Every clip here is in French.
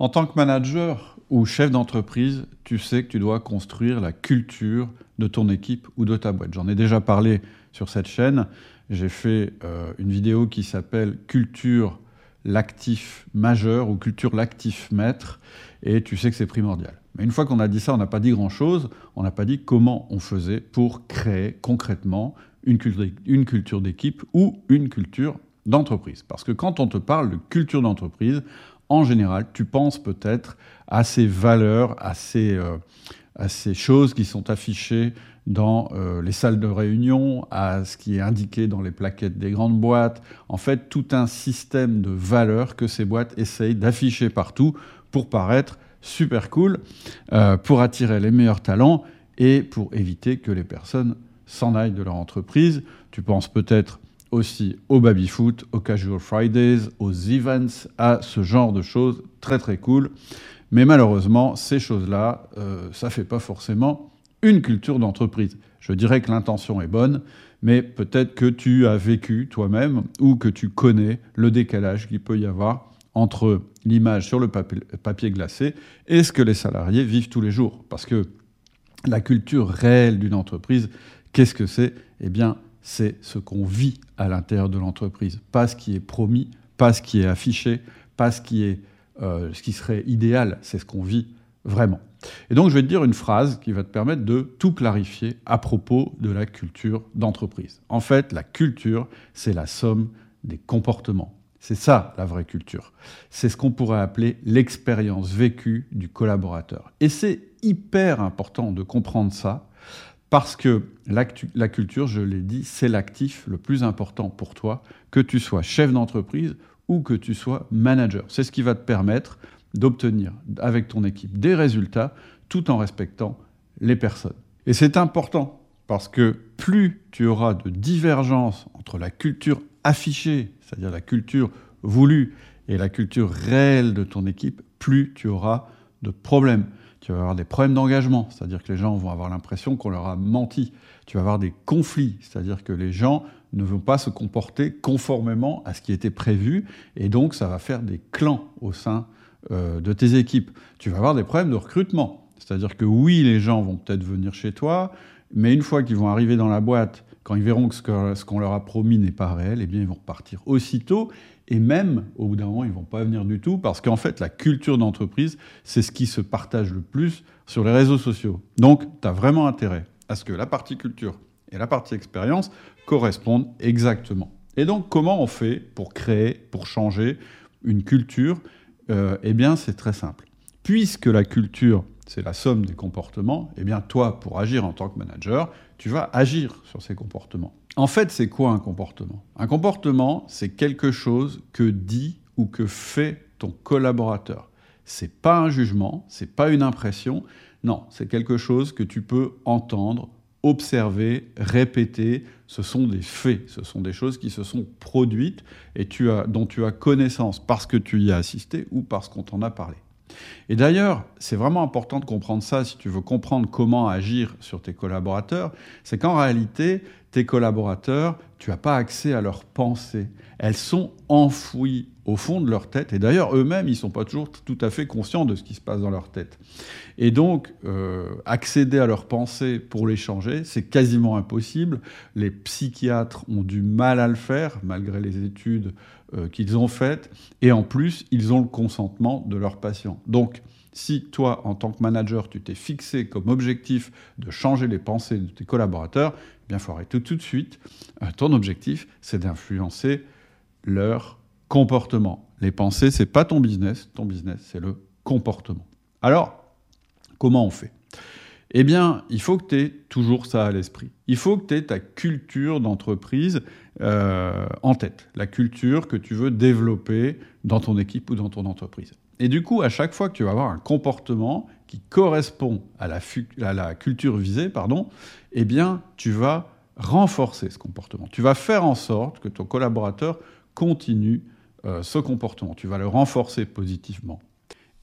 En tant que manager ou chef d'entreprise, tu sais que tu dois construire la culture de ton équipe ou de ta boîte. J'en ai déjà parlé sur cette chaîne. J'ai fait euh, une vidéo qui s'appelle Culture l'actif majeur ou culture l'actif maître, et tu sais que c'est primordial. Mais une fois qu'on a dit ça, on n'a pas dit grand-chose, on n'a pas dit comment on faisait pour créer concrètement une culture d'équipe ou une culture d'entreprise. Parce que quand on te parle de culture d'entreprise, en général, tu penses peut-être à ces valeurs, à ces, euh, choses qui sont affichées dans euh, les salles de réunion, à ce qui est indiqué dans les plaquettes des grandes boîtes. En fait, tout un système de valeurs que ces boîtes essayent d'afficher partout pour paraître super cool, euh, pour attirer les meilleurs talents et pour éviter que les personnes s'en aillent de leur entreprise. Tu penses peut-être aussi au baby-foot, aux casual Fridays, aux events, à ce genre de choses très très cool. Mais malheureusement, ces choses-là, euh, ça ne fait pas forcément une culture d'entreprise. Je dirais que l'intention est bonne, mais peut-être que tu as vécu toi-même ou que tu connais le décalage qu'il peut y avoir entre l'image sur le papier glacé et ce que les salariés vivent tous les jours. Parce que la culture réelle d'une entreprise, qu'est-ce que c'est? Eh bien, c'est ce qu'on vit à l'intérieur de l'entreprise, pas ce qui est promis, pas ce qui est affiché, pas ce qui, est, euh, ce qui serait idéal, c'est ce qu'on vit vraiment. Et donc je vais te dire une phrase qui va te permettre de tout clarifier à propos de la culture d'entreprise. En fait, la culture, c'est la somme des comportements. C'est ça la vraie culture. C'est ce qu'on pourrait appeler l'expérience vécue du collaborateur. Et c'est hyper important de comprendre ça parce que la, culture, je l'ai dit, c'est l'actif le plus important pour toi, que tu sois chef d'entreprise ou que tu sois manager. C'est ce qui va te permettre d'obtenir avec ton équipe des résultats tout en respectant les personnes. Et c'est important parce que plus tu auras de divergence entre la culture affichée, c'est-à-dire la culture voulue, et la culture réelle de ton équipe, plus tu auras de problèmes. Tu vas avoir des problèmes d'engagement, c'est-à-dire que les gens vont avoir l'impression qu'on leur a menti. Tu vas avoir des conflits, c'est-à-dire que les gens ne vont pas se comporter conformément à ce qui était prévu, et donc ça va faire des clans au sein euh, de tes équipes. Tu vas avoir des problèmes de recrutement. C'est-à-dire que oui, les gens vont peut-être venir chez toi, mais une fois qu'ils vont arriver dans la boîte, quand ils verront que ce qu'on leur a promis n'est pas réel, eh bien, ils vont repartir aussitôt. Et même, au bout d'un moment, ils ne vont pas venir du tout, parce qu'en fait, la culture d'entreprise, c'est ce qui se partage le plus sur les réseaux sociaux. Donc, tu as vraiment intérêt à ce que la partie culture et la partie expérience correspondent exactement. Et donc, comment on fait pour créer, pour changer une culture? Euh, eh bien, c'est très simple. Puisque la culture, c'est la somme des comportements, eh bien, toi, pour agir en tant que manager, tu vas agir sur ces comportements. En fait, c'est quoi un comportement? Un comportement, c'est quelque chose que dit ou que fait ton collaborateur. C'est pas un jugement, c'est pas une impression, non, c'est quelque chose que tu peux entendre, observer, répéter, ce sont des faits, ce sont des choses qui se sont produites et dont tu as connaissance parce que tu y as assisté ou parce qu'on t'en a parlé. Et d'ailleurs, c'est vraiment important de comprendre ça. Si tu veux comprendre comment agir sur tes collaborateurs, c'est qu'en réalité, tes collaborateurs, tu n'as pas accès à leurs pensées. Elles sont enfouies au fond de leur tête. Et d'ailleurs, eux-mêmes, ils ne sont pas toujours tout à fait conscients de ce qui se passe dans leur tête. Et donc, euh, accéder à leurs pensées pour les changer, c'est quasiment impossible. Les psychiatres ont du mal à le faire, malgré les études euh, qu'ils ont faites. Et en plus, ils ont le consentement de leurs patients. Donc, si toi, en tant que manager, tu t'es fixé comme objectif de changer les pensées de tes collaborateurs, eh bien, il faut arrêter tout de suite. Euh, ton objectif, c'est d'influencer leur comportement. Les pensées, c'est pas ton business. Ton business, c'est le comportement. Alors, comment on fait? Eh bien, il faut que tu aies toujours ça à l'esprit. Il faut que tu aies ta culture d'entreprise euh, en tête, la culture que tu veux développer dans ton équipe ou dans ton entreprise. Et du coup, à chaque fois que tu vas avoir un comportement qui correspond à la, culture visée, pardon, eh bien, tu vas renforcer ce comportement. Tu vas faire en sorte que ton collaborateur continue euh, ce comportement. Tu vas le renforcer positivement.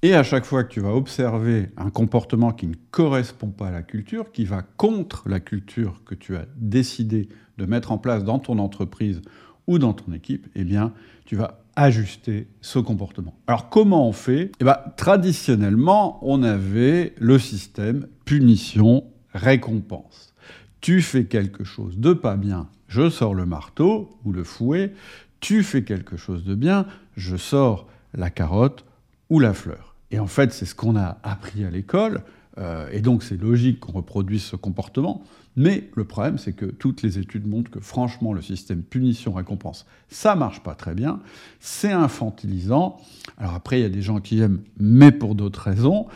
Et à chaque fois que tu vas observer un comportement qui ne correspond pas à la culture, qui va contre la culture que tu as décidé de mettre en place dans ton entreprise ou dans ton équipe, eh bien, tu vas ajuster ce comportement. Alors comment on fait? Eh ben, Traditionnellement, on avait le système punition-récompense. Tu fais quelque chose de pas bien, je sors le marteau ou le fouet. Tu fais quelque chose de bien, je sors la carotte ou la fleur. Et en fait, c'est ce qu'on a appris à l'école. Euh, et donc c'est logique qu'on reproduise ce comportement. Mais le problème, c'est que toutes les études montrent que franchement, le système punition-récompense, ça marche pas très bien. C'est infantilisant. Alors après, il y a des gens qui aiment, mais pour d'autres raisons.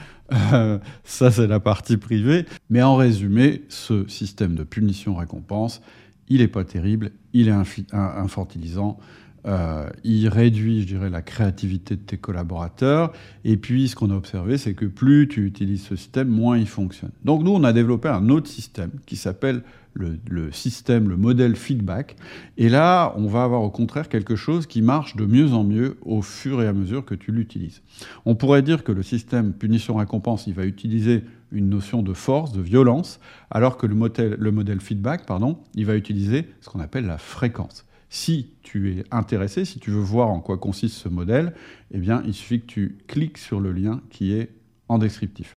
Euh, ça, c'est la partie privée. Mais en résumé, ce système de punition-récompense, il n'est pas terrible, il est infantilisant. Euh, il réduit, je dirais, la créativité de tes collaborateurs. Et puis, ce qu'on a observé, c'est que plus tu utilises ce système, moins il fonctionne. Donc, nous, on a développé un autre système qui s'appelle le, système, le modèle feedback. Et là, on va avoir au contraire quelque chose qui marche de mieux en mieux au fur et à mesure que tu l'utilises. On pourrait dire que le système punition-récompense, il va utiliser une notion de force, de violence, alors que le modèle, le modèle feedback, pardon, il va utiliser ce qu'on appelle la fréquence. Si tu es intéressé, si tu veux voir en quoi consiste ce modèle, eh bien, il suffit que tu cliques sur le lien qui est en descriptif.